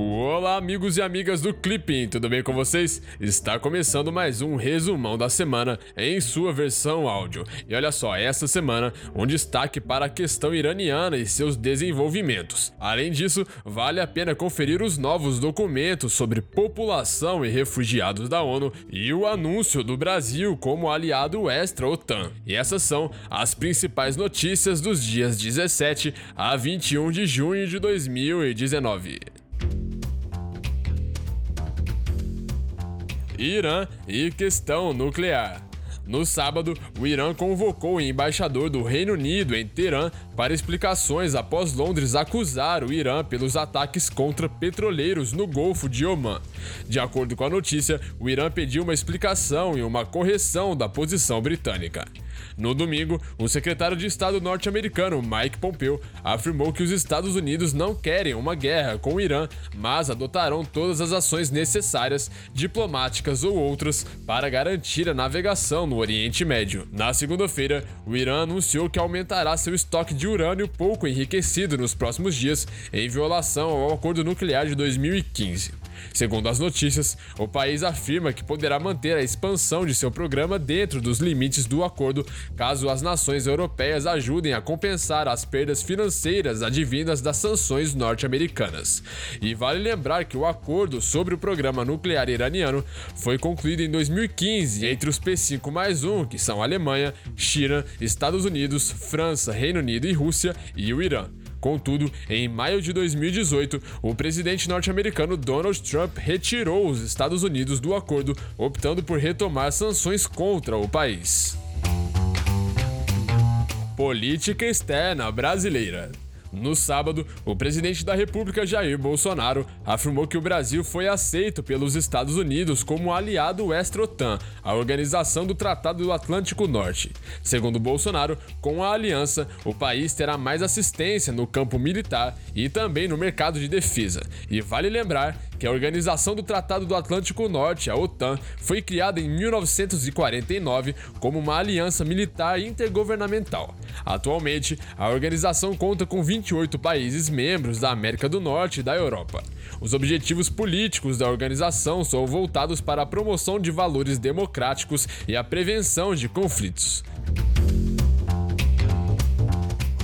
Olá, amigos e amigas do Clipping, tudo bem com vocês? Está começando mais um resumão da semana em sua versão áudio. E olha só, esta semana, um destaque para a questão iraniana e seus desenvolvimentos. Além disso, vale a pena conferir os novos documentos sobre população e refugiados da ONU e o anúncio do Brasil como aliado extra-OTAN. E essas são as principais notícias dos dias 17 a 21 de junho de 2019. Irã e questão nuclear. No sábado, o Irã convocou o embaixador do Reino Unido em Teherã para explicações após Londres acusar o Irã pelos ataques contra petroleiros no Golfo de Oman. De acordo com a notícia, o Irã pediu uma explicação e uma correção da posição britânica. No domingo, o secretário de Estado norte-americano Mike Pompeo afirmou que os Estados Unidos não querem uma guerra com o Irã, mas adotarão todas as ações necessárias, diplomáticas ou outras, para garantir a navegação no Oriente Médio. Na segunda-feira, o Irã anunciou que aumentará seu estoque de urânio pouco enriquecido nos próximos dias, em violação ao acordo nuclear de 2015. Segundo as notícias, o país afirma que poderá manter a expansão de seu programa dentro dos limites do acordo, caso as nações europeias ajudem a compensar as perdas financeiras advindas das sanções norte-americanas. E vale lembrar que o acordo sobre o programa nuclear iraniano foi concluído em 2015 entre os P5 mais 1, que são Alemanha, China, Estados Unidos, França, Reino Unido e Rússia, e o Irã. Contudo, em maio de 2018, o presidente norte-americano Donald Trump retirou os Estados Unidos do acordo, optando por retomar sanções contra o país. Política externa brasileira. No sábado, o presidente da República Jair Bolsonaro afirmou que o Brasil foi aceito pelos Estados Unidos como aliado extra-OTAN, a organização do Tratado do Atlântico Norte. Segundo Bolsonaro, com a aliança, o país terá mais assistência no campo militar e também no mercado de defesa. E vale lembrar que a Organização do Tratado do Atlântico Norte, a OTAN, foi criada em 1949 como uma aliança militar intergovernamental. Atualmente, a organização conta com 28 países membros da América do Norte e da Europa. Os objetivos políticos da organização são voltados para a promoção de valores democráticos e a prevenção de conflitos.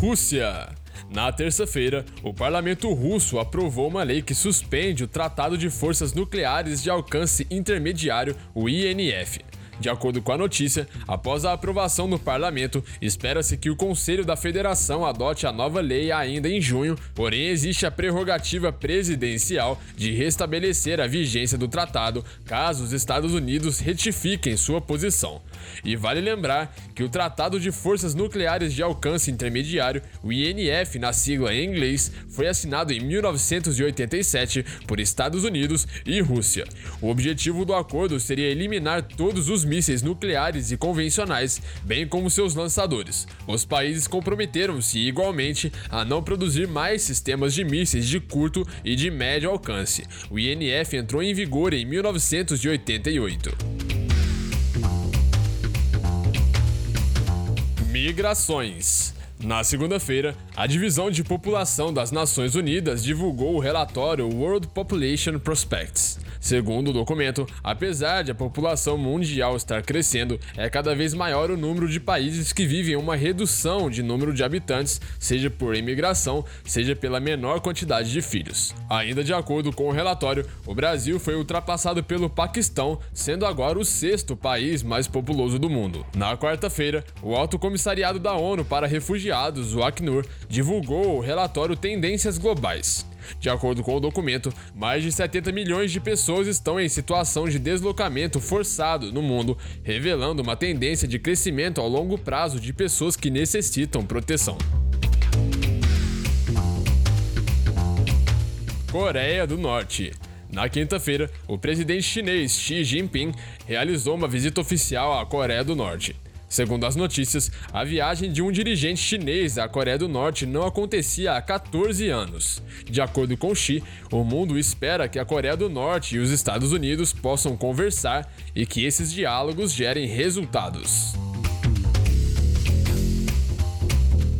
Rússia na terça-feira, o parlamento russo aprovou uma lei que suspende o Tratado de Forças Nucleares de Alcance Intermediário, o INF. De acordo com a notícia, após a aprovação no parlamento, espera-se que o Conselho da Federação adote a nova lei ainda em junho, porém existe a prerrogativa presidencial de restabelecer a vigência do tratado caso os Estados Unidos retifiquem sua posição. E vale lembrar que o Tratado de Forças Nucleares de Alcance Intermediário, o INF na sigla em inglês, foi assinado em 1987 por Estados Unidos e Rússia. O objetivo do acordo seria eliminar todos os mísseis nucleares e convencionais, bem como seus lançadores. Os países comprometeram-se igualmente a não produzir mais sistemas de mísseis de curto e de médio alcance. O INF entrou em vigor em 1988. Migrações. Na segunda-feira, a Divisão de População das Nações Unidas divulgou o relatório World Population Prospects. Segundo o documento, apesar de a população mundial estar crescendo, é cada vez maior o número de países que vivem uma redução de número de habitantes, seja por imigração, seja pela menor quantidade de filhos. Ainda de acordo com o relatório, o Brasil foi ultrapassado pelo Paquistão, sendo agora o sexto país mais populoso do mundo. Na quarta-feira, o Alto Comissariado da ONU para Refugiados, o Acnur, divulgou o relatório Tendências Globais. De acordo com o documento, mais de 70 milhões de pessoas estão em situação de deslocamento forçado no mundo, revelando uma tendência de crescimento ao longo prazo de pessoas que necessitam proteção. Coreia do Norte. Na quinta-feira, o presidente chinês Xi Jinping realizou uma visita oficial à Coreia do Norte. Segundo as notícias, a viagem de um dirigente chinês à Coreia do Norte não acontecia há 14 anos. De acordo com Xi, o mundo espera que a Coreia do Norte e os Estados Unidos possam conversar e que esses diálogos gerem resultados.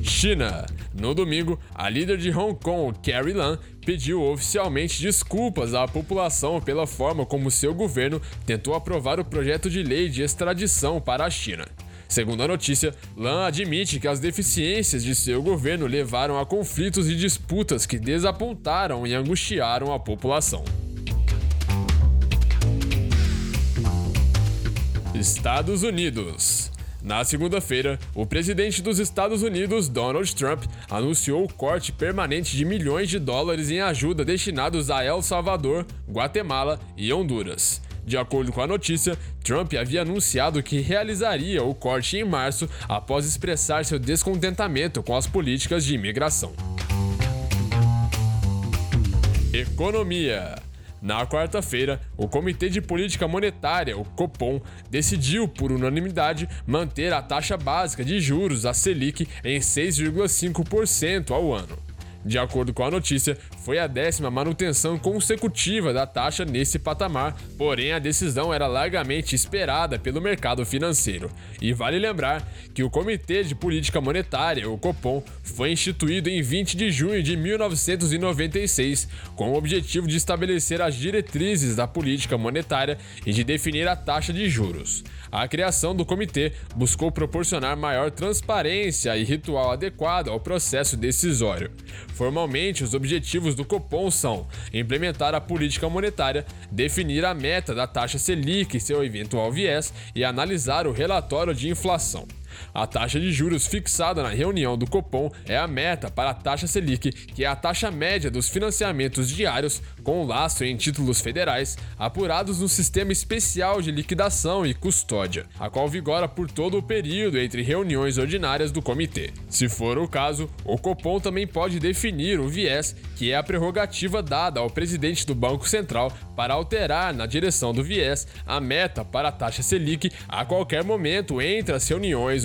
China. No domingo, a líder de Hong Kong, Carrie Lam, pediu oficialmente desculpas à população pela forma como seu governo tentou aprovar o projeto de lei de extradição para a China. Segundo a notícia, Lam admite que as deficiências de seu governo levaram a conflitos e disputas que desapontaram e angustiaram a população. Estados Unidos. Na segunda-feira, o presidente dos Estados Unidos, Donald Trump, anunciou o corte permanente de milhões de dólares em ajuda destinados a El Salvador, Guatemala e Honduras. De acordo com a notícia, Trump havia anunciado que realizaria o corte em março após expressar seu descontentamento com as políticas de imigração. Economia. Na quarta-feira, o Comitê de Política Monetária, o Copom, decidiu por unanimidade manter a taxa básica de juros, a Selic, em 6,5% ao ano. De acordo com a notícia, foi a décima manutenção consecutiva da taxa nesse patamar, porém a decisão era largamente esperada pelo mercado financeiro. E vale lembrar que o Comitê de Política Monetária, o Copom, foi instituído em 20 de junho de 1996 com o objetivo de estabelecer as diretrizes da política monetária e de definir a taxa de juros. A criação do comitê buscou proporcionar maior transparência e ritual adequado ao processo decisório. Formalmente, os objetivos do Copom são implementar a política monetária, definir a meta da taxa Selic e seu eventual viés e analisar o relatório de inflação. A taxa de juros fixada na reunião do Copom é a meta para a taxa Selic, que é a taxa média dos financiamentos diários com laço em títulos federais apurados no Sistema Especial de Liquidação e Custódia, a qual vigora por todo o período entre reuniões ordinárias do comitê. Se for o caso, o Copom também pode definir o viés, que é a prerrogativa dada ao presidente do Banco Central para alterar na direção do viés a meta para a taxa Selic a qualquer momento entre as reuniões